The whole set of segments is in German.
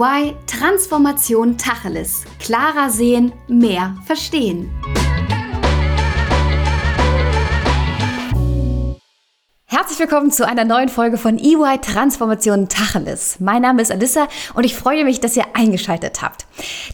EY Transformation Tacheles. Klarer sehen, mehr verstehen. Herzlich willkommen zu einer neuen Folge von EY Transformation Tacheles. Mein Name ist Alissa und ich freue mich, dass ihr eingeschaltet habt.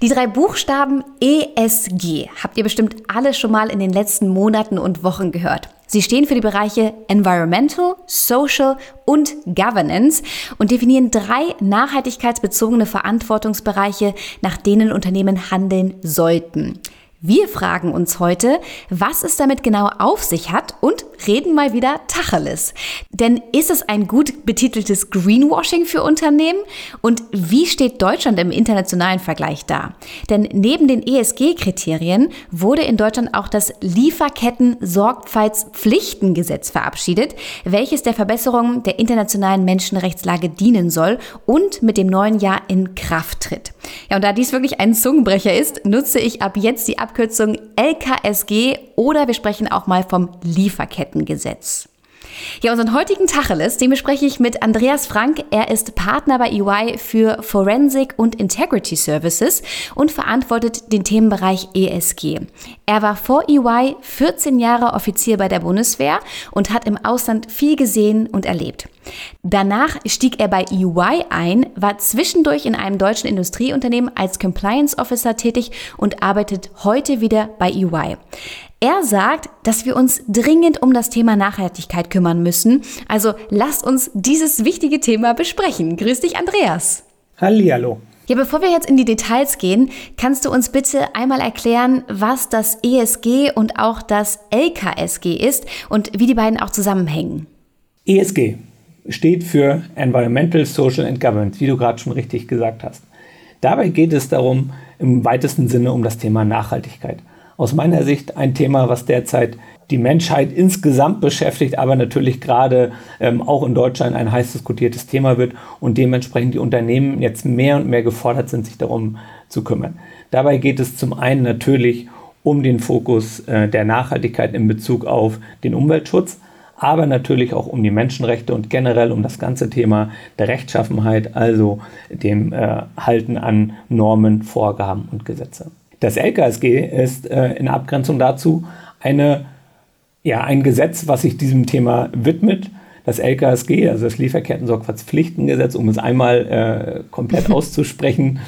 Die drei Buchstaben ESG habt ihr bestimmt alle schon mal in den letzten Monaten und Wochen gehört. Sie stehen für die Bereiche Environmental, Social und Governance und definieren drei nachhaltigkeitsbezogene Verantwortungsbereiche, nach denen Unternehmen handeln sollten. Wir fragen uns heute, was es damit genau auf sich hat und reden mal wieder Tacheles. Denn ist es ein gut betiteltes Greenwashing für Unternehmen? Und wie steht Deutschland im internationalen Vergleich da? Denn neben den ESG-Kriterien wurde in Deutschland auch das Lieferketten-Sorgfaltspflichtengesetz verabschiedet, welches der Verbesserung der internationalen Menschenrechtslage dienen soll und mit dem neuen Jahr in Kraft tritt. Ja, und da dies wirklich ein Zungenbrecher ist, nutze ich ab jetzt die Abkürzung LKSG oder wir sprechen auch mal vom Lieferkettengesetz. Ja, unseren heutigen Tacheles, den bespreche ich mit Andreas Frank. Er ist Partner bei EY für Forensic und Integrity Services und verantwortet den Themenbereich ESG. Er war vor EY 14 Jahre Offizier bei der Bundeswehr und hat im Ausland viel gesehen und erlebt. Danach stieg er bei EY ein, war zwischendurch in einem deutschen Industrieunternehmen als Compliance Officer tätig und arbeitet heute wieder bei EY. Er sagt, dass wir uns dringend um das Thema Nachhaltigkeit kümmern müssen. Also lasst uns dieses wichtige Thema besprechen. Grüß dich, Andreas. Hallihallo. Ja, bevor wir jetzt in die Details gehen, kannst du uns bitte einmal erklären, was das ESG und auch das LKSG ist und wie die beiden auch zusammenhängen. ESG steht für Environmental, Social and Governance, wie du gerade schon richtig gesagt hast. Dabei geht es darum, im weitesten Sinne um das Thema Nachhaltigkeit aus meiner Sicht ein Thema, was derzeit die Menschheit insgesamt beschäftigt, aber natürlich gerade ähm, auch in Deutschland ein heiß diskutiertes Thema wird und dementsprechend die Unternehmen jetzt mehr und mehr gefordert sind, sich darum zu kümmern. Dabei geht es zum einen natürlich um den Fokus äh, der Nachhaltigkeit in Bezug auf den Umweltschutz, aber natürlich auch um die Menschenrechte und generell um das ganze Thema der Rechtschaffenheit, also dem äh, Halten an Normen, Vorgaben und Gesetze. Das LKSG ist äh, in Abgrenzung dazu eine, ja, ein Gesetz, was sich diesem Thema widmet. Das LKSG, also das Lieferketten-Sorgfaltspflichtengesetz, um es einmal äh, komplett auszusprechen,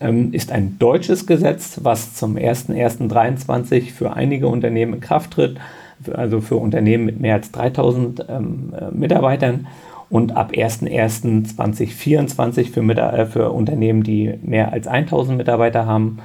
ähm, ist ein deutsches Gesetz, was zum 01.01.2023 für einige Unternehmen in Kraft tritt, also für Unternehmen mit mehr als 3000 ähm, äh, Mitarbeitern und ab 01.01.2024 für, äh, für Unternehmen, die mehr als 1000 Mitarbeiter haben.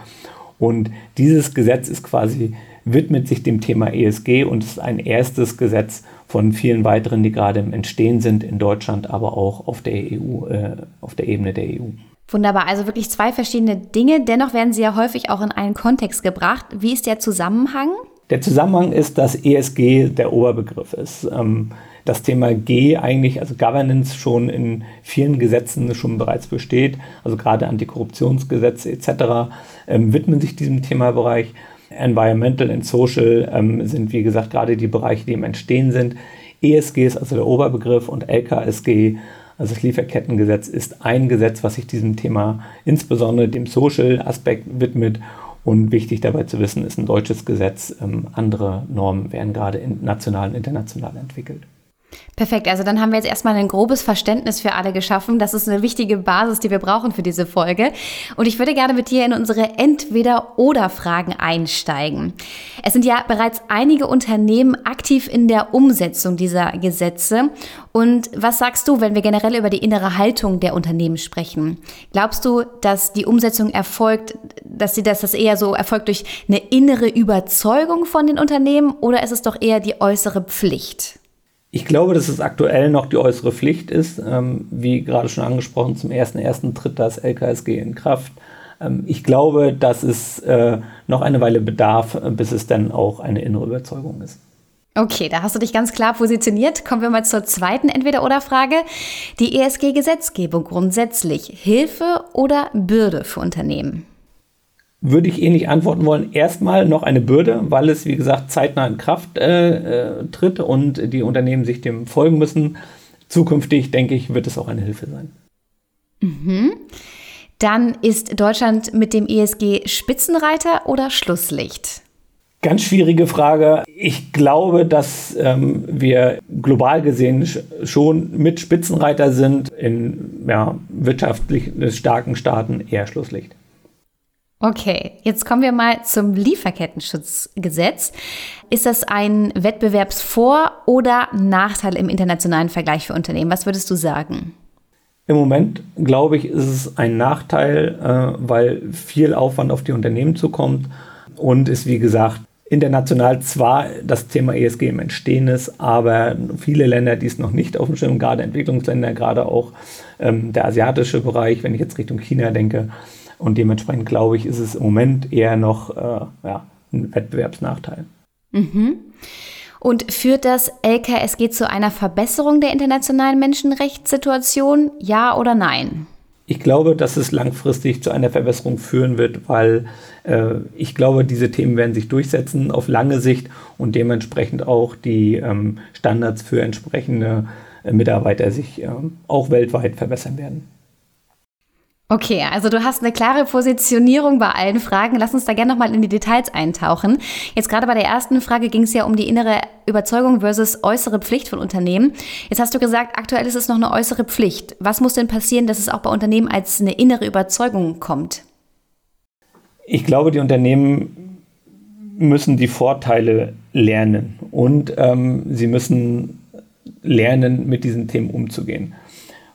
Und dieses Gesetz ist quasi, widmet sich dem Thema ESG und ist ein erstes Gesetz von vielen weiteren, die gerade im Entstehen sind in Deutschland, aber auch auf der EU, äh, auf der Ebene der EU. Wunderbar, also wirklich zwei verschiedene Dinge. Dennoch werden sie ja häufig auch in einen Kontext gebracht. Wie ist der Zusammenhang? Der Zusammenhang ist, dass ESG der Oberbegriff ist. Ähm, das Thema G eigentlich, also Governance, schon in vielen Gesetzen schon bereits besteht, also gerade Antikorruptionsgesetze etc., ähm, widmen sich diesem Themabereich. Environmental and Social ähm, sind, wie gesagt, gerade die Bereiche, die im Entstehen sind. ESG ist also der Oberbegriff und LKSG, also das Lieferkettengesetz, ist ein Gesetz, was sich diesem Thema insbesondere dem Social-Aspekt widmet. Und wichtig dabei zu wissen, ist ein deutsches Gesetz. Ähm, andere Normen werden gerade national und international entwickelt. Perfekt, also dann haben wir jetzt erstmal ein grobes Verständnis für alle geschaffen. Das ist eine wichtige Basis, die wir brauchen für diese Folge. Und ich würde gerne mit dir in unsere Entweder-Oder-Fragen einsteigen. Es sind ja bereits einige Unternehmen aktiv in der Umsetzung dieser Gesetze. Und was sagst du, wenn wir generell über die innere Haltung der Unternehmen sprechen? Glaubst du, dass die Umsetzung erfolgt, dass sie dass das eher so erfolgt durch eine innere Überzeugung von den Unternehmen oder ist es doch eher die äußere Pflicht? Ich glaube, dass es aktuell noch die äußere Pflicht ist. Ähm, wie gerade schon angesprochen, zum 1.1. tritt das LKSG in Kraft. Ähm, ich glaube, dass es äh, noch eine Weile bedarf, bis es dann auch eine innere Überzeugung ist. Okay, da hast du dich ganz klar positioniert. Kommen wir mal zur zweiten Entweder-Oder-Frage. Die ESG-Gesetzgebung grundsätzlich Hilfe oder Bürde für Unternehmen? Würde ich ähnlich antworten wollen. Erstmal noch eine Bürde, weil es, wie gesagt, zeitnah in Kraft äh, äh, tritt und die Unternehmen sich dem folgen müssen. Zukünftig, denke ich, wird es auch eine Hilfe sein. Mhm. dann ist Deutschland mit dem ESG Spitzenreiter oder Schlusslicht? Ganz schwierige Frage. Ich glaube, dass ähm, wir global gesehen schon mit Spitzenreiter sind, in ja, wirtschaftlich starken Staaten eher Schlusslicht. Okay, jetzt kommen wir mal zum Lieferkettenschutzgesetz. Ist das ein Wettbewerbsvor- oder Nachteil im internationalen Vergleich für Unternehmen? Was würdest du sagen? Im Moment, glaube ich, ist es ein Nachteil, äh, weil viel Aufwand auf die Unternehmen zukommt und ist, wie gesagt, international zwar das Thema ESG im Entstehen ist, aber viele Länder, die es noch nicht auf dem Schirm, gerade Entwicklungsländer, gerade auch ähm, der asiatische Bereich, wenn ich jetzt Richtung China denke. Und dementsprechend glaube ich, ist es im Moment eher noch äh, ja, ein Wettbewerbsnachteil. Mhm. Und führt das LKSG zu einer Verbesserung der internationalen Menschenrechtssituation? Ja oder nein? Ich glaube, dass es langfristig zu einer Verbesserung führen wird, weil äh, ich glaube, diese Themen werden sich durchsetzen auf lange Sicht und dementsprechend auch die ähm, Standards für entsprechende äh, Mitarbeiter sich äh, auch weltweit verbessern werden. Okay, also du hast eine klare Positionierung bei allen Fragen. Lass uns da gerne nochmal in die Details eintauchen. Jetzt gerade bei der ersten Frage ging es ja um die innere Überzeugung versus äußere Pflicht von Unternehmen. Jetzt hast du gesagt, aktuell ist es noch eine äußere Pflicht. Was muss denn passieren, dass es auch bei Unternehmen als eine innere Überzeugung kommt? Ich glaube, die Unternehmen müssen die Vorteile lernen und ähm, sie müssen lernen, mit diesen Themen umzugehen.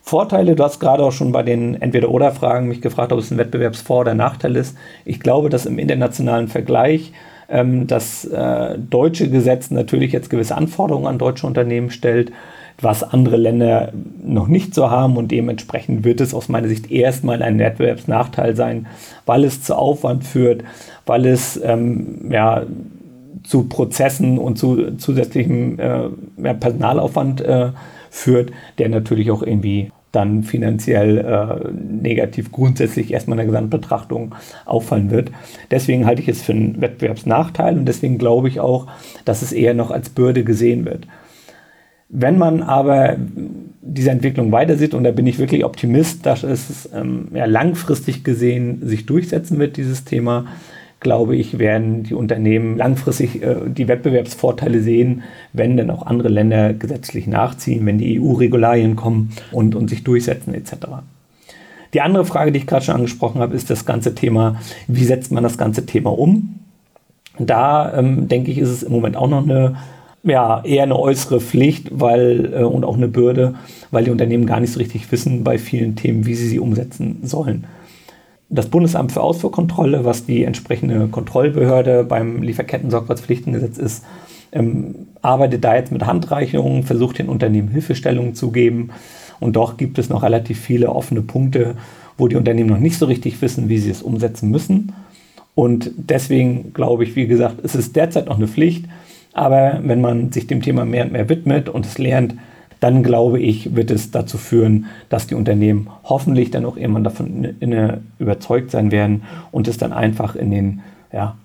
Vorteile, du hast gerade auch schon bei den Entweder-Oder-Fragen mich gefragt, ob es ein Wettbewerbsvor- oder Nachteil ist. Ich glaube, dass im internationalen Vergleich ähm, das äh, deutsche Gesetz natürlich jetzt gewisse Anforderungen an deutsche Unternehmen stellt, was andere Länder noch nicht so haben und dementsprechend wird es aus meiner Sicht erstmal ein Wettbewerbsnachteil sein, weil es zu Aufwand führt, weil es ähm, ja, zu Prozessen und zu zusätzlichem äh, Personalaufwand äh, führt, der natürlich auch irgendwie dann finanziell äh, negativ grundsätzlich erstmal in der Gesamtbetrachtung auffallen wird. Deswegen halte ich es für einen Wettbewerbsnachteil und deswegen glaube ich auch, dass es eher noch als Bürde gesehen wird. Wenn man aber diese Entwicklung weiter sieht, und da bin ich wirklich Optimist, dass es ähm, ja, langfristig gesehen sich durchsetzen wird, dieses Thema, glaube ich, werden die Unternehmen langfristig äh, die Wettbewerbsvorteile sehen, wenn dann auch andere Länder gesetzlich nachziehen, wenn die EU-Regularien kommen und, und sich durchsetzen etc. Die andere Frage, die ich gerade schon angesprochen habe, ist das ganze Thema, wie setzt man das ganze Thema um? Da ähm, denke ich, ist es im Moment auch noch eine ja, eher eine äußere Pflicht weil, äh, und auch eine Bürde, weil die Unternehmen gar nicht so richtig wissen bei vielen Themen, wie sie sie umsetzen sollen das Bundesamt für Ausfuhrkontrolle, was die entsprechende Kontrollbehörde beim Lieferketten-Sorgfaltspflichtengesetz ist, ähm, arbeitet da jetzt mit Handreichungen, versucht den Unternehmen Hilfestellungen zu geben. Und doch gibt es noch relativ viele offene Punkte, wo die Unternehmen noch nicht so richtig wissen, wie sie es umsetzen müssen. Und deswegen glaube ich, wie gesagt, es ist derzeit noch eine Pflicht. Aber wenn man sich dem Thema mehr und mehr widmet und es lernt, dann glaube ich, wird es dazu führen, dass die Unternehmen hoffentlich dann auch irgendwann davon überzeugt sein werden und es dann einfach in den, ja,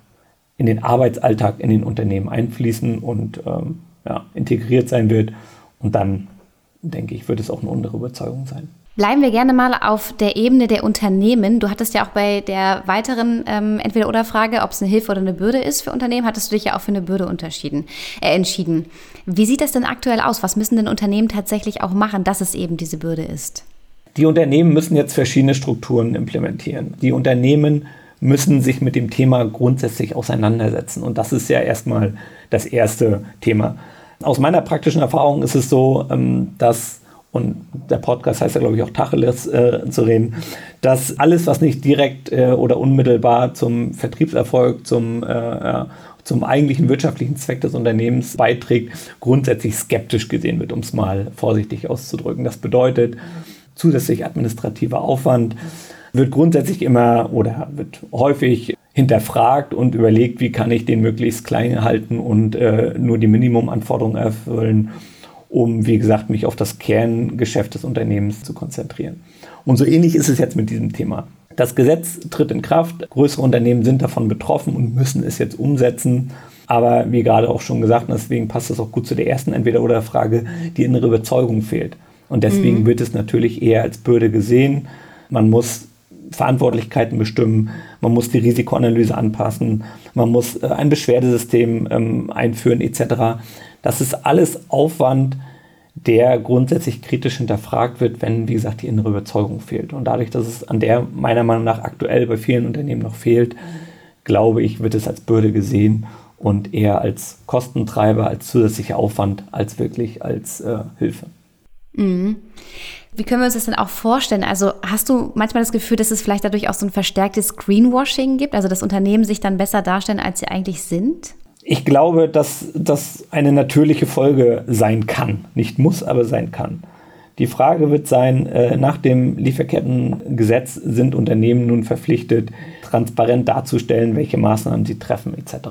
in den Arbeitsalltag in den Unternehmen einfließen und ähm, ja, integriert sein wird. Und dann, denke ich, wird es auch eine andere Überzeugung sein. Bleiben wir gerne mal auf der Ebene der Unternehmen. Du hattest ja auch bei der weiteren ähm, Entweder-Oder-Frage, ob es eine Hilfe oder eine Bürde ist für Unternehmen, hattest du dich ja auch für eine Bürde unterschieden, äh, entschieden. Wie sieht das denn aktuell aus? Was müssen denn Unternehmen tatsächlich auch machen, dass es eben diese Bürde ist? Die Unternehmen müssen jetzt verschiedene Strukturen implementieren. Die Unternehmen müssen sich mit dem Thema grundsätzlich auseinandersetzen. Und das ist ja erstmal das erste Thema. Aus meiner praktischen Erfahrung ist es so, ähm, dass und der Podcast heißt ja, glaube ich, auch Tacheles äh, zu reden, dass alles, was nicht direkt äh, oder unmittelbar zum Vertriebserfolg, zum, äh, zum eigentlichen wirtschaftlichen Zweck des Unternehmens beiträgt, grundsätzlich skeptisch gesehen wird, um es mal vorsichtig auszudrücken. Das bedeutet, zusätzlich administrativer Aufwand wird grundsätzlich immer oder wird häufig hinterfragt und überlegt, wie kann ich den möglichst klein halten und äh, nur die Minimumanforderungen erfüllen um, wie gesagt, mich auf das Kerngeschäft des Unternehmens zu konzentrieren. Und so ähnlich ist es jetzt mit diesem Thema. Das Gesetz tritt in Kraft, größere Unternehmen sind davon betroffen und müssen es jetzt umsetzen. Aber wie gerade auch schon gesagt, und deswegen passt das auch gut zu der ersten Entweder-Oder-Frage, die innere Überzeugung fehlt. Und deswegen mhm. wird es natürlich eher als Bürde gesehen. Man muss Verantwortlichkeiten bestimmen, man muss die Risikoanalyse anpassen, man muss äh, ein Beschwerdesystem ähm, einführen etc. Das ist alles Aufwand, der grundsätzlich kritisch hinterfragt wird, wenn, wie gesagt, die innere Überzeugung fehlt. Und dadurch, dass es an der meiner Meinung nach aktuell bei vielen Unternehmen noch fehlt, glaube ich, wird es als Bürde gesehen und eher als Kostentreiber, als zusätzlicher Aufwand, als wirklich als äh, Hilfe. Mhm. Wie können wir uns das denn auch vorstellen? Also hast du manchmal das Gefühl, dass es vielleicht dadurch auch so ein verstärktes Greenwashing gibt, also dass Unternehmen sich dann besser darstellen, als sie eigentlich sind? Ich glaube, dass das eine natürliche Folge sein kann. Nicht muss, aber sein kann. Die Frage wird sein, äh, nach dem Lieferkettengesetz sind Unternehmen nun verpflichtet, transparent darzustellen, welche Maßnahmen sie treffen etc.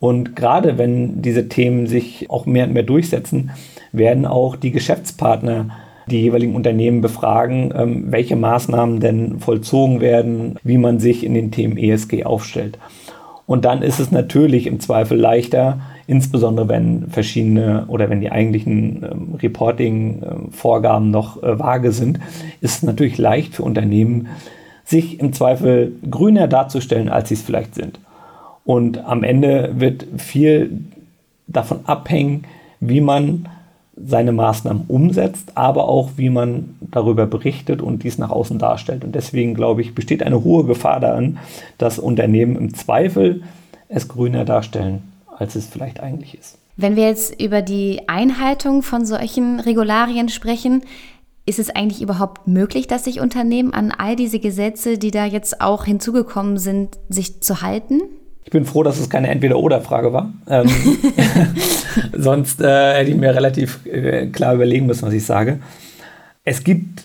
Und gerade wenn diese Themen sich auch mehr und mehr durchsetzen, werden auch die Geschäftspartner die jeweiligen Unternehmen befragen, ähm, welche Maßnahmen denn vollzogen werden, wie man sich in den Themen ESG aufstellt. Und dann ist es natürlich im Zweifel leichter, insbesondere wenn verschiedene oder wenn die eigentlichen ähm, Reporting-Vorgaben noch äh, vage sind, ist es natürlich leicht für Unternehmen, sich im Zweifel grüner darzustellen, als sie es vielleicht sind. Und am Ende wird viel davon abhängen, wie man seine Maßnahmen umsetzt, aber auch wie man darüber berichtet und dies nach außen darstellt. Und deswegen glaube ich, besteht eine hohe Gefahr daran, dass Unternehmen im Zweifel es grüner darstellen, als es vielleicht eigentlich ist. Wenn wir jetzt über die Einhaltung von solchen Regularien sprechen, ist es eigentlich überhaupt möglich, dass sich Unternehmen an all diese Gesetze, die da jetzt auch hinzugekommen sind, sich zu halten? Ich bin froh, dass es keine Entweder-Oder-Frage war. Ähm, sonst äh, hätte ich mir relativ äh, klar überlegen müssen, was ich sage. Es gibt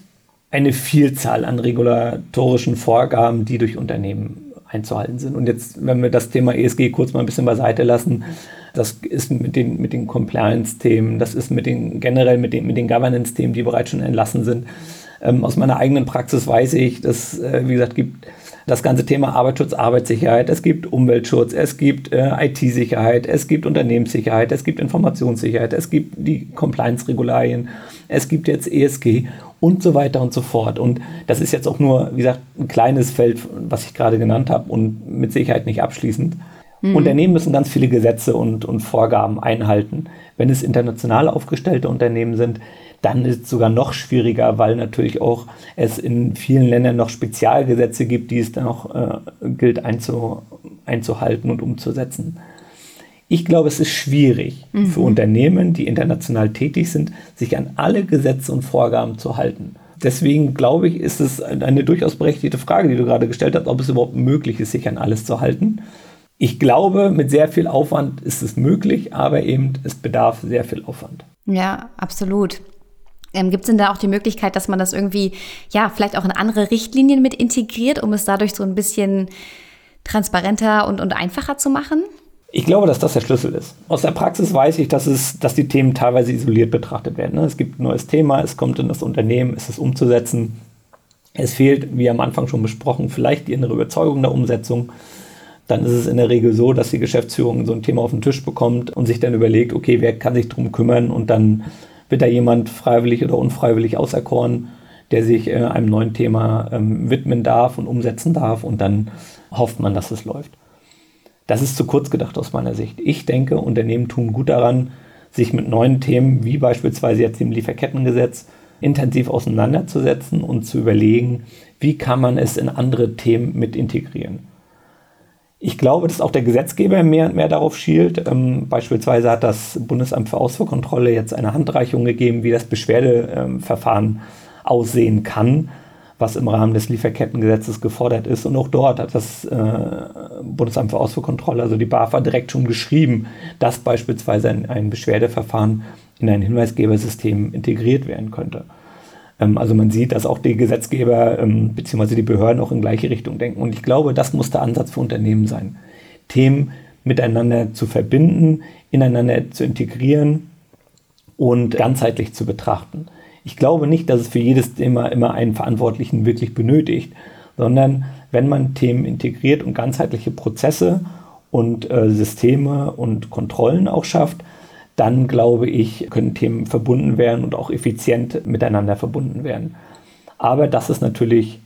eine Vielzahl an regulatorischen Vorgaben, die durch Unternehmen einzuhalten sind. Und jetzt, wenn wir das Thema ESG kurz mal ein bisschen beiseite lassen, das ist mit den, mit den Compliance-Themen, das ist mit den, generell mit den, mit den Governance-Themen, die bereits schon entlassen sind. Ähm, aus meiner eigenen Praxis weiß ich, dass, äh, wie gesagt, gibt das ganze Thema Arbeitsschutz, Arbeitssicherheit, es gibt Umweltschutz, es gibt äh, IT-Sicherheit, es gibt Unternehmenssicherheit, es gibt Informationssicherheit, es gibt die Compliance-Regularien, es gibt jetzt ESG und so weiter und so fort. Und das ist jetzt auch nur, wie gesagt, ein kleines Feld, was ich gerade genannt habe und mit Sicherheit nicht abschließend. Mhm. Unternehmen müssen ganz viele Gesetze und, und Vorgaben einhalten. Wenn es international aufgestellte Unternehmen sind, dann ist es sogar noch schwieriger, weil natürlich auch es in vielen Ländern noch Spezialgesetze gibt, die es dann auch äh, gilt einzu, einzuhalten und umzusetzen. Ich glaube, es ist schwierig mhm. für Unternehmen, die international tätig sind, sich an alle Gesetze und Vorgaben zu halten. Deswegen glaube ich, ist es eine durchaus berechtigte Frage, die du gerade gestellt hast, ob es überhaupt möglich ist, sich an alles zu halten. Ich glaube, mit sehr viel Aufwand ist es möglich, aber eben es bedarf sehr viel Aufwand. Ja, absolut. Ähm, Gibt es denn da auch die Möglichkeit, dass man das irgendwie, ja, vielleicht auch in andere Richtlinien mit integriert, um es dadurch so ein bisschen transparenter und, und einfacher zu machen? Ich glaube, dass das der Schlüssel ist. Aus der Praxis weiß ich, dass, es, dass die Themen teilweise isoliert betrachtet werden. Ne? Es gibt ein neues Thema, es kommt in das Unternehmen, es ist umzusetzen. Es fehlt, wie am Anfang schon besprochen, vielleicht die innere Überzeugung der Umsetzung. Dann ist es in der Regel so, dass die Geschäftsführung so ein Thema auf den Tisch bekommt und sich dann überlegt, okay, wer kann sich darum kümmern und dann wird da jemand freiwillig oder unfreiwillig auserkoren, der sich äh, einem neuen Thema ähm, widmen darf und umsetzen darf und dann hofft man, dass es läuft. Das ist zu kurz gedacht aus meiner Sicht. Ich denke, Unternehmen tun gut daran, sich mit neuen Themen wie beispielsweise jetzt dem Lieferkettengesetz intensiv auseinanderzusetzen und zu überlegen, wie kann man es in andere Themen mit integrieren. Ich glaube, dass auch der Gesetzgeber mehr und mehr darauf schielt. Ähm, beispielsweise hat das Bundesamt für Ausfuhrkontrolle jetzt eine Handreichung gegeben, wie das Beschwerdeverfahren ähm, aussehen kann, was im Rahmen des Lieferkettengesetzes gefordert ist. Und auch dort hat das äh, Bundesamt für Ausfuhrkontrolle, also die BAFA, direkt schon geschrieben, dass beispielsweise ein, ein Beschwerdeverfahren in ein Hinweisgebersystem integriert werden könnte. Ähm, also man sieht, dass auch die Gesetzgeber ähm, bzw. die Behörden auch in gleiche Richtung denken. Und ich glaube, das muss der Ansatz für Unternehmen sein. Themen miteinander zu verbinden, ineinander zu integrieren und ganzheitlich zu betrachten. Ich glaube nicht, dass es für jedes Thema immer einen Verantwortlichen wirklich benötigt, sondern wenn man Themen integriert und ganzheitliche Prozesse und äh, Systeme und Kontrollen auch schafft, dann glaube ich, können Themen verbunden werden und auch effizient miteinander verbunden werden. Aber das ist natürlich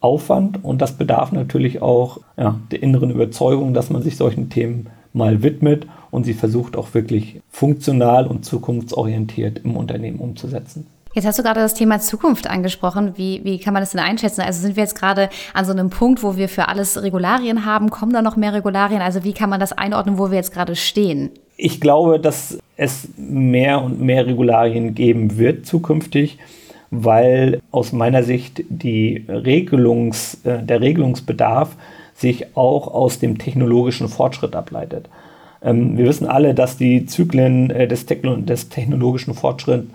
Aufwand und das bedarf natürlich auch ja, der inneren Überzeugung, dass man sich solchen Themen mal widmet und sie versucht auch wirklich funktional und zukunftsorientiert im Unternehmen umzusetzen. Jetzt hast du gerade das Thema Zukunft angesprochen. Wie, wie kann man das denn einschätzen? Also sind wir jetzt gerade an so einem Punkt, wo wir für alles Regularien haben? Kommen da noch mehr Regularien? Also wie kann man das einordnen, wo wir jetzt gerade stehen? Ich glaube, dass es mehr und mehr Regularien geben wird zukünftig, weil aus meiner Sicht die Regelungs, äh, der Regelungsbedarf sich auch aus dem technologischen Fortschritt ableitet. Ähm, wir wissen alle, dass die Zyklen äh, des, des technologischen Fortschritts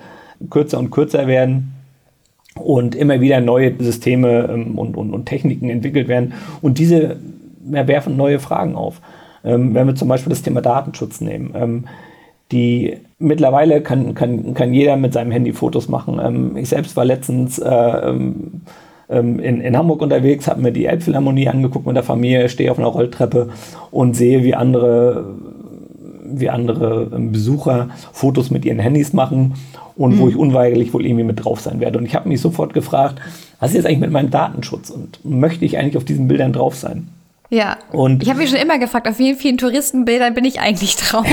kürzer und kürzer werden und immer wieder neue Systeme ähm, und, und, und Techniken entwickelt werden. Und diese werfen neue Fragen auf. Ähm, wenn wir zum Beispiel das Thema Datenschutz nehmen. Ähm, die mittlerweile kann, kann, kann jeder mit seinem Handy Fotos machen. Ähm, ich selbst war letztens äh, ähm, ähm, in, in Hamburg unterwegs, habe mir die Elbphilharmonie angeguckt mit der Familie, stehe auf einer Rolltreppe und sehe, wie andere, wie andere ähm, Besucher Fotos mit ihren Handys machen und mhm. wo ich unweigerlich wohl irgendwie mit drauf sein werde. Und ich habe mich sofort gefragt, was ist jetzt eigentlich mit meinem Datenschutz und möchte ich eigentlich auf diesen Bildern drauf sein? Ja. Und ich habe mich schon immer gefragt, auf wie vielen Touristenbildern bin ich eigentlich drauf?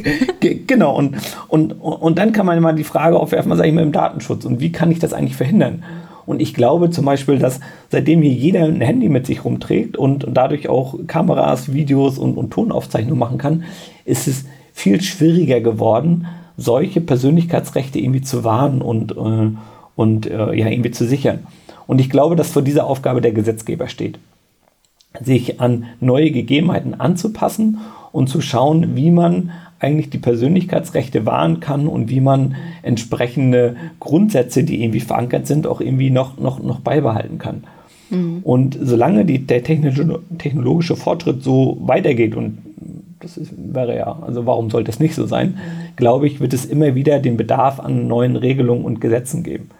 genau. Und, und, und dann kann man immer die Frage aufwerfen, was eigentlich mit dem Datenschutz und wie kann ich das eigentlich verhindern? Und ich glaube zum Beispiel, dass seitdem hier jeder ein Handy mit sich rumträgt und dadurch auch Kameras, Videos und, und Tonaufzeichnungen machen kann, ist es viel schwieriger geworden, solche Persönlichkeitsrechte irgendwie zu wahren und, äh, und äh, ja, irgendwie zu sichern. Und ich glaube, dass vor dieser Aufgabe der Gesetzgeber steht, sich an neue Gegebenheiten anzupassen und zu schauen, wie man eigentlich die Persönlichkeitsrechte wahren kann und wie man entsprechende Grundsätze, die irgendwie verankert sind, auch irgendwie noch, noch, noch beibehalten kann. Mhm. Und solange die, der technische, technologische Fortschritt so weitergeht, und das ist, wäre ja, also warum sollte es nicht so sein, glaube ich, wird es immer wieder den Bedarf an neuen Regelungen und Gesetzen geben.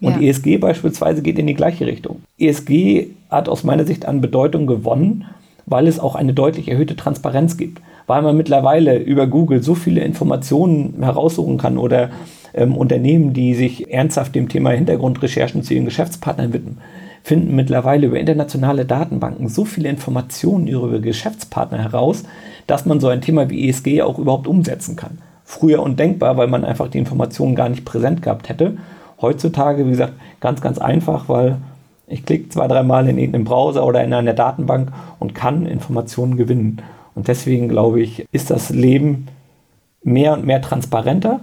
Und ja. ESG beispielsweise geht in die gleiche Richtung. ESG hat aus meiner Sicht an Bedeutung gewonnen, weil es auch eine deutlich erhöhte Transparenz gibt weil man mittlerweile über Google so viele Informationen heraussuchen kann oder ähm, Unternehmen, die sich ernsthaft dem Thema Hintergrundrecherchen zu ihren Geschäftspartnern widmen, finden mittlerweile über internationale Datenbanken so viele Informationen über Geschäftspartner heraus, dass man so ein Thema wie ESG auch überhaupt umsetzen kann. Früher undenkbar, weil man einfach die Informationen gar nicht präsent gehabt hätte. Heutzutage, wie gesagt, ganz, ganz einfach, weil ich klicke zwei, dreimal in irgendeinem Browser oder in einer Datenbank und kann Informationen gewinnen. Und deswegen glaube ich, ist das Leben mehr und mehr transparenter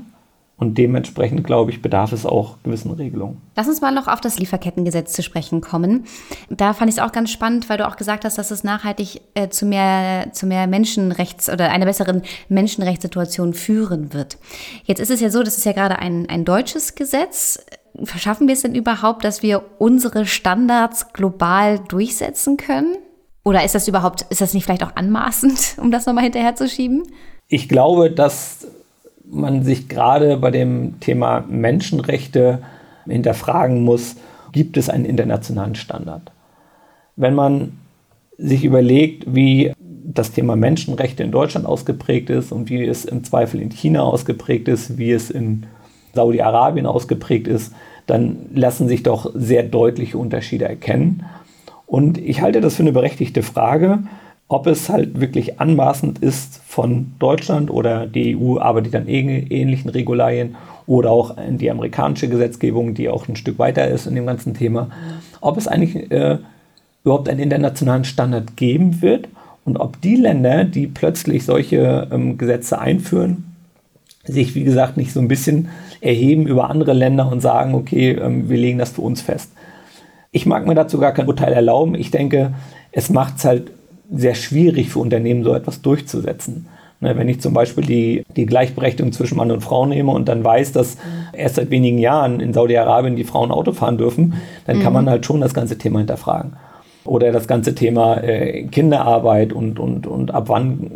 und dementsprechend, glaube ich, bedarf es auch gewissen Regelungen. Lass uns mal noch auf das Lieferkettengesetz zu sprechen kommen. Da fand ich es auch ganz spannend, weil du auch gesagt hast, dass es nachhaltig äh, zu mehr, zu mehr Menschenrechts- oder einer besseren Menschenrechtssituation führen wird. Jetzt ist es ja so, das ist ja gerade ein, ein deutsches Gesetz. Verschaffen wir es denn überhaupt, dass wir unsere Standards global durchsetzen können? Oder ist das überhaupt, ist das nicht vielleicht auch anmaßend, um das nochmal hinterherzuschieben? Ich glaube, dass man sich gerade bei dem Thema Menschenrechte hinterfragen muss, gibt es einen internationalen Standard? Wenn man sich überlegt, wie das Thema Menschenrechte in Deutschland ausgeprägt ist und wie es im Zweifel in China ausgeprägt ist, wie es in Saudi-Arabien ausgeprägt ist, dann lassen sich doch sehr deutliche Unterschiede erkennen. Und ich halte das für eine berechtigte Frage, ob es halt wirklich anmaßend ist von Deutschland oder die EU arbeitet an ähnlichen Regularien oder auch die amerikanische Gesetzgebung, die auch ein Stück weiter ist in dem ganzen Thema, ob es eigentlich äh, überhaupt einen internationalen Standard geben wird und ob die Länder, die plötzlich solche ähm, Gesetze einführen, sich, wie gesagt, nicht so ein bisschen erheben über andere Länder und sagen, okay, ähm, wir legen das für uns fest. Ich mag mir dazu gar kein Urteil erlauben. Ich denke, es macht es halt sehr schwierig für Unternehmen, so etwas durchzusetzen. Ne, wenn ich zum Beispiel die, die Gleichberechtigung zwischen Mann und Frau nehme und dann weiß, dass erst seit wenigen Jahren in Saudi-Arabien die Frauen Auto fahren dürfen, dann mhm. kann man halt schon das ganze Thema hinterfragen. Oder das ganze Thema äh, Kinderarbeit und, und, und ab wann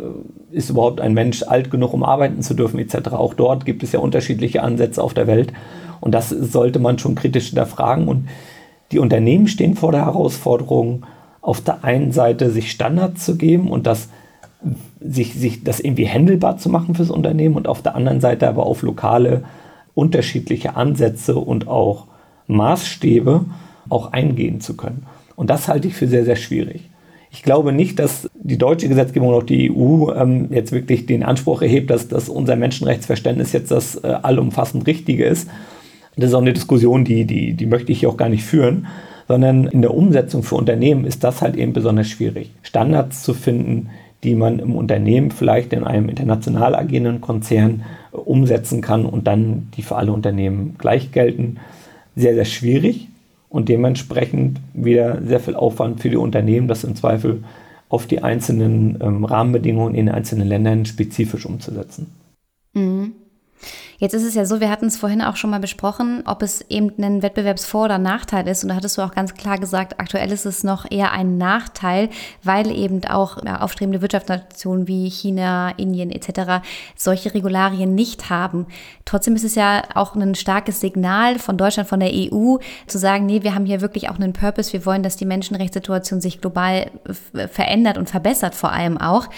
äh, ist überhaupt ein Mensch alt genug, um arbeiten zu dürfen, etc. Auch dort gibt es ja unterschiedliche Ansätze auf der Welt. Und das sollte man schon kritisch hinterfragen. Und die Unternehmen stehen vor der Herausforderung, auf der einen Seite sich Standards zu geben und das, sich, sich das irgendwie handelbar zu machen fürs Unternehmen und auf der anderen Seite aber auf lokale unterschiedliche Ansätze und auch Maßstäbe auch eingehen zu können. Und das halte ich für sehr, sehr schwierig. Ich glaube nicht, dass die deutsche Gesetzgebung oder auch die EU ähm, jetzt wirklich den Anspruch erhebt, dass, dass unser Menschenrechtsverständnis jetzt das äh, allumfassend Richtige ist. Das ist auch eine Diskussion, die, die, die möchte ich hier auch gar nicht führen, sondern in der Umsetzung für Unternehmen ist das halt eben besonders schwierig. Standards zu finden, die man im Unternehmen vielleicht in einem international agierenden Konzern äh, umsetzen kann und dann die für alle Unternehmen gleich gelten. Sehr, sehr schwierig und dementsprechend wieder sehr viel Aufwand für die Unternehmen, das im Zweifel auf die einzelnen ähm, Rahmenbedingungen in den einzelnen Ländern spezifisch umzusetzen. Mhm. Jetzt ist es ja so, wir hatten es vorhin auch schon mal besprochen, ob es eben ein Wettbewerbsvor- oder Nachteil ist. Und da hattest du auch ganz klar gesagt, aktuell ist es noch eher ein Nachteil, weil eben auch ja, aufstrebende Wirtschaftsnationen wie China, Indien etc. solche Regularien nicht haben. Trotzdem ist es ja auch ein starkes Signal von Deutschland, von der EU, zu sagen, nee, wir haben hier wirklich auch einen Purpose. Wir wollen, dass die Menschenrechtssituation sich global verändert und verbessert vor allem auch.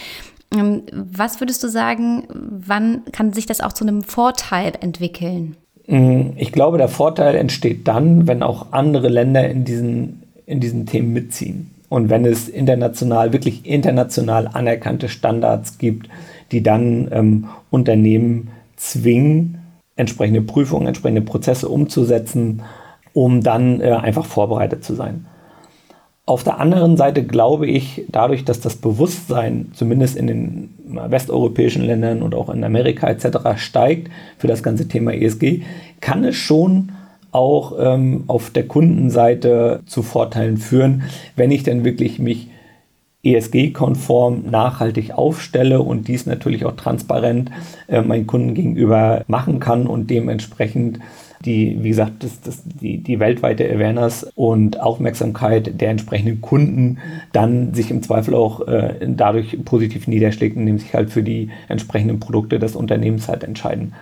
Ähm, was würdest du sagen, wann kann sich das auch zu einem Vorteil entwickeln? Mm, ich glaube, der Vorteil entsteht dann, wenn auch andere Länder in diesen, in diesen Themen mitziehen. Und wenn es international, wirklich international anerkannte Standards gibt, die dann ähm, Unternehmen zwingen, entsprechende Prüfungen, entsprechende Prozesse umzusetzen, um dann äh, einfach vorbereitet zu sein. Auf der anderen Seite glaube ich, dadurch, dass das Bewusstsein zumindest in den westeuropäischen Ländern und auch in Amerika etc. steigt für das ganze Thema ESG, kann es schon auch ähm, auf der Kundenseite zu Vorteilen führen, wenn ich dann wirklich mich ESG-konform nachhaltig aufstelle und dies natürlich auch transparent äh, meinen Kunden gegenüber machen kann und dementsprechend die, wie gesagt, das, das, die, die weltweite Awareness und Aufmerksamkeit der entsprechenden Kunden dann sich im Zweifel auch äh, dadurch positiv niederschlägt, indem sich halt für die entsprechenden Produkte des Unternehmens halt entscheiden.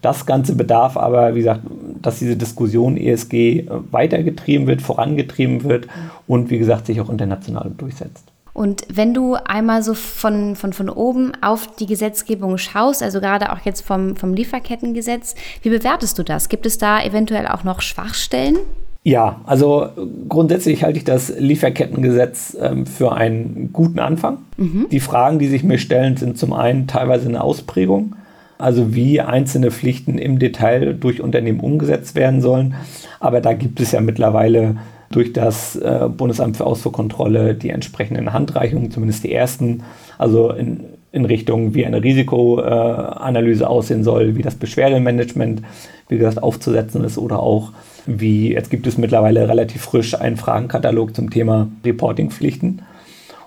Das Ganze bedarf aber, wie gesagt, dass diese Diskussion ESG weitergetrieben wird, vorangetrieben wird und wie gesagt sich auch international durchsetzt. Und wenn du einmal so von, von, von oben auf die Gesetzgebung schaust, also gerade auch jetzt vom, vom Lieferkettengesetz, wie bewertest du das? Gibt es da eventuell auch noch Schwachstellen? Ja, also grundsätzlich halte ich das Lieferkettengesetz ähm, für einen guten Anfang. Mhm. Die Fragen, die sich mir stellen, sind zum einen teilweise eine Ausprägung, also wie einzelne Pflichten im Detail durch Unternehmen umgesetzt werden sollen. Aber da gibt es ja mittlerweile durch das äh, Bundesamt für Ausfuhrkontrolle die entsprechenden Handreichungen, zumindest die ersten, also in, in Richtung, wie eine Risikoanalyse äh, aussehen soll, wie das Beschwerdemanagement, wie gesagt, aufzusetzen ist oder auch wie, jetzt gibt es mittlerweile relativ frisch einen Fragenkatalog zum Thema Reportingpflichten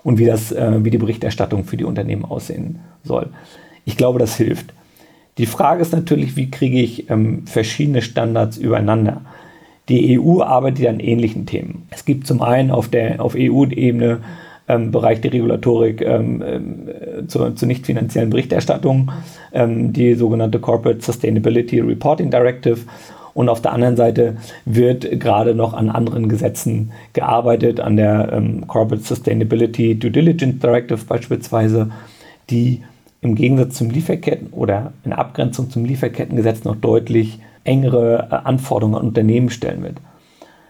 und wie, das, äh, wie die Berichterstattung für die Unternehmen aussehen soll. Ich glaube, das hilft. Die Frage ist natürlich, wie kriege ich ähm, verschiedene Standards übereinander? Die EU arbeitet an ähnlichen Themen. Es gibt zum einen auf der auf EU-Ebene ähm, Bereich der Regulatorik ähm, äh, zur, zur nicht finanziellen Berichterstattung, ähm, die sogenannte Corporate Sustainability Reporting Directive. Und auf der anderen Seite wird gerade noch an anderen Gesetzen gearbeitet, an der ähm, Corporate Sustainability Due Diligence Directive beispielsweise, die im Gegensatz zum Lieferketten oder in Abgrenzung zum Lieferkettengesetz noch deutlich engere äh, Anforderungen an Unternehmen stellen wird.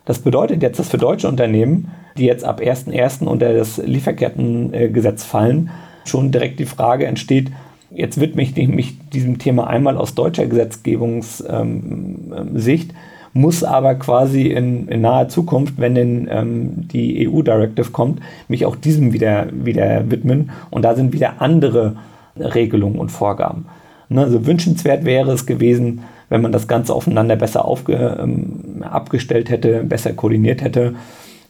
Das bedeutet jetzt, dass für deutsche Unternehmen, die jetzt ab 1.1. unter das Lieferkettengesetz fallen, schon direkt die Frage entsteht, jetzt widme ich mich diesem Thema einmal aus deutscher Gesetzgebungssicht, ähm, muss aber quasi in, in, naher Zukunft, wenn denn ähm, die EU-Directive kommt, mich auch diesem wieder, wieder widmen. Und da sind wieder andere Regelungen und Vorgaben. Ne, also wünschenswert wäre es gewesen, wenn man das Ganze aufeinander besser aufge, ähm, abgestellt hätte, besser koordiniert hätte.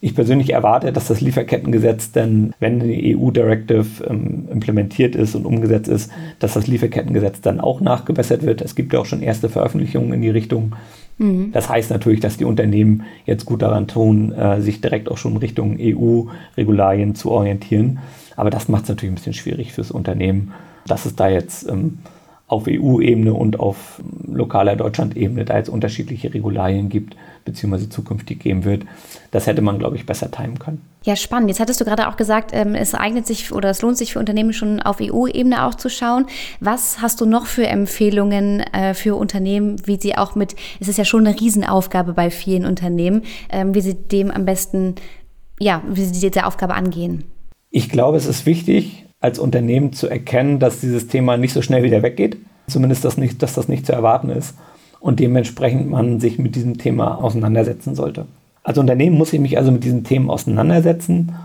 Ich persönlich erwarte, dass das Lieferkettengesetz dann, wenn die EU-Directive ähm, implementiert ist und umgesetzt ist, dass das Lieferkettengesetz dann auch nachgebessert wird. Es gibt ja auch schon erste Veröffentlichungen in die Richtung. Mhm. Das heißt natürlich, dass die Unternehmen jetzt gut daran tun, äh, sich direkt auch schon Richtung EU-Regularien zu orientieren. Aber das macht es natürlich ein bisschen schwierig fürs Unternehmen, dass es da jetzt ähm, auf EU-Ebene und auf lokaler Deutschland-Ebene da jetzt unterschiedliche Regularien gibt, beziehungsweise zukünftig geben wird. Das hätte man, glaube ich, besser timen können. Ja, spannend. Jetzt hattest du gerade auch gesagt, ähm, es eignet sich oder es lohnt sich für Unternehmen schon auf EU-Ebene auch zu schauen. Was hast du noch für Empfehlungen äh, für Unternehmen, wie sie auch mit, es ist ja schon eine Riesenaufgabe bei vielen Unternehmen, ähm, wie sie dem am besten ja, wie sie diese Aufgabe angehen? Ich glaube, es ist wichtig, als Unternehmen zu erkennen, dass dieses Thema nicht so schnell wieder weggeht. Zumindest, dass, nicht, dass das nicht zu erwarten ist. Und dementsprechend man sich mit diesem Thema auseinandersetzen sollte. Als Unternehmen muss ich mich also mit diesen Themen auseinandersetzen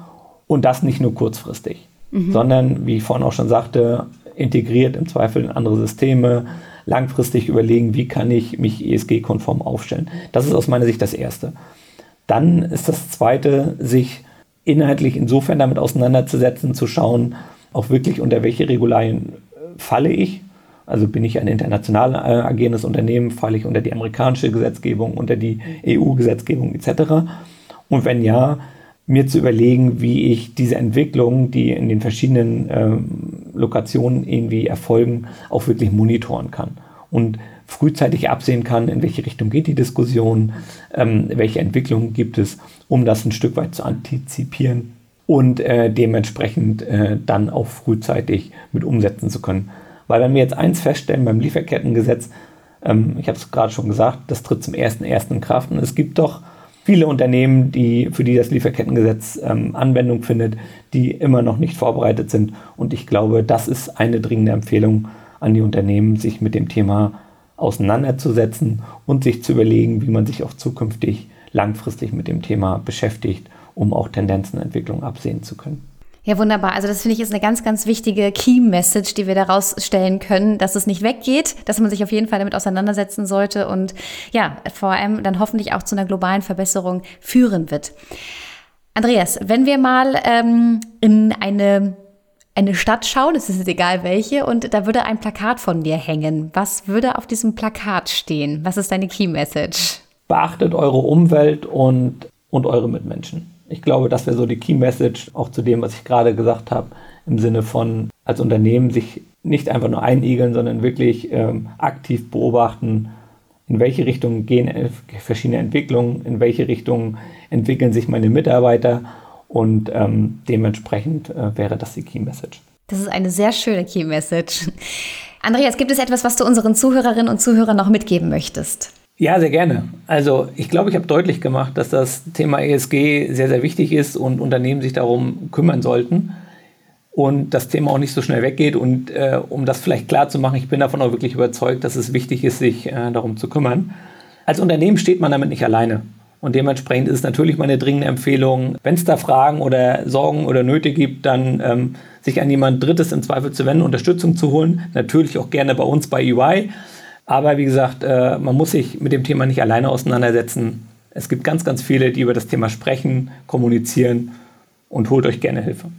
und das nicht nur kurzfristig, mhm. sondern, wie ich vorhin auch schon sagte, integriert im Zweifel in andere Systeme, langfristig überlegen, wie kann ich mich ESG-konform aufstellen. Das ist aus meiner Sicht das Erste. Dann ist das Zweite, sich inhaltlich insofern damit auseinanderzusetzen, zu schauen, auch wirklich unter welche Regularien äh, falle ich. Also bin ich ein international äh, agierendes Unternehmen, falle ich unter die amerikanische Gesetzgebung, unter die EU-Gesetzgebung etc. Und wenn ja, mir zu überlegen, wie ich diese Entwicklungen, die in den verschiedenen ähm, Lokationen irgendwie erfolgen, auch wirklich monitoren kann. Und frühzeitig absehen kann, in welche Richtung geht die Diskussion, ähm, welche Entwicklungen gibt es, um das ein Stück weit zu antizipieren und äh, dementsprechend äh, dann auch frühzeitig mit umsetzen zu können. Weil wenn wir jetzt eins feststellen beim Lieferkettengesetz, ähm, ich habe es gerade schon gesagt, das tritt zum 1.1. in Kraft und es gibt doch viele Unternehmen, die, für die das Lieferkettengesetz ähm, Anwendung findet, die immer noch nicht vorbereitet sind. Und ich glaube, das ist eine dringende Empfehlung an die Unternehmen, sich mit dem Thema auseinanderzusetzen und sich zu überlegen, wie man sich auch zukünftig langfristig mit dem Thema beschäftigt, um auch Tendenzen, Entwicklungen absehen zu können. Ja, wunderbar. Also das finde ich ist eine ganz, ganz wichtige Key-Message, die wir daraus stellen können, dass es nicht weggeht, dass man sich auf jeden Fall damit auseinandersetzen sollte und ja, vor allem dann hoffentlich auch zu einer globalen Verbesserung führen wird. Andreas, wenn wir mal ähm, in eine eine Stadt schauen, es ist egal welche, und da würde ein Plakat von dir hängen. Was würde auf diesem Plakat stehen? Was ist deine Key Message? Beachtet eure Umwelt und, und eure Mitmenschen. Ich glaube, das wäre so die Key Message auch zu dem, was ich gerade gesagt habe, im Sinne von als Unternehmen sich nicht einfach nur einigeln, sondern wirklich ähm, aktiv beobachten, in welche Richtung gehen verschiedene Entwicklungen, in welche Richtung entwickeln sich meine Mitarbeiter und ähm, dementsprechend äh, wäre das die Key Message. Das ist eine sehr schöne Key Message. Andreas, gibt es etwas, was du unseren Zuhörerinnen und Zuhörern noch mitgeben möchtest? Ja, sehr gerne. Also ich glaube, ich habe deutlich gemacht, dass das Thema ESG sehr, sehr wichtig ist und Unternehmen sich darum kümmern sollten und das Thema auch nicht so schnell weggeht. Und äh, um das vielleicht klar zu machen, ich bin davon auch wirklich überzeugt, dass es wichtig ist, sich äh, darum zu kümmern. Als Unternehmen steht man damit nicht alleine. Und dementsprechend ist natürlich meine dringende Empfehlung, wenn es da Fragen oder Sorgen oder Nöte gibt, dann ähm, sich an jemand Drittes im Zweifel zu wenden, Unterstützung zu holen. Natürlich auch gerne bei uns bei EY. Aber wie gesagt, äh, man muss sich mit dem Thema nicht alleine auseinandersetzen. Es gibt ganz, ganz viele, die über das Thema sprechen, kommunizieren und holt euch gerne Hilfe.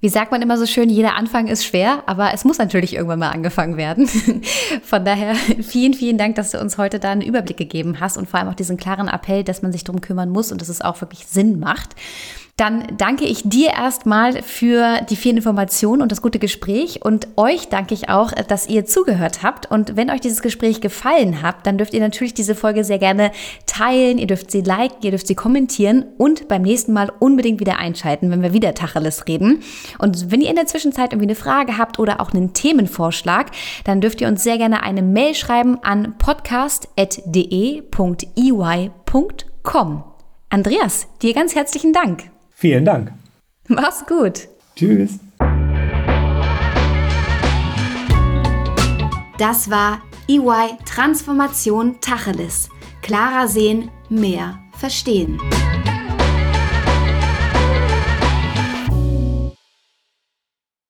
Wie sagt man immer so schön, jeder Anfang ist schwer, aber es muss natürlich irgendwann mal angefangen werden. Von daher vielen, vielen Dank, dass du uns heute da einen Überblick gegeben hast und vor allem auch diesen klaren Appell, dass man sich darum kümmern muss und dass es auch wirklich Sinn macht. Dann danke ich dir erstmal für die vielen Informationen und das gute Gespräch und euch danke ich auch, dass ihr zugehört habt. Und wenn euch dieses Gespräch gefallen hat, dann dürft ihr natürlich diese Folge sehr gerne teilen, ihr dürft sie liken, ihr dürft sie kommentieren und beim nächsten Mal unbedingt wieder einschalten, wenn wir wieder Tacheles reden. Und wenn ihr in der Zwischenzeit irgendwie eine Frage habt oder auch einen Themenvorschlag, dann dürft ihr uns sehr gerne eine Mail schreiben an podcast.de.ey.com. Andreas, dir ganz herzlichen Dank. Vielen Dank. Mach's gut. Tschüss. Das war EY Transformation Tacheles. Klarer sehen, mehr verstehen.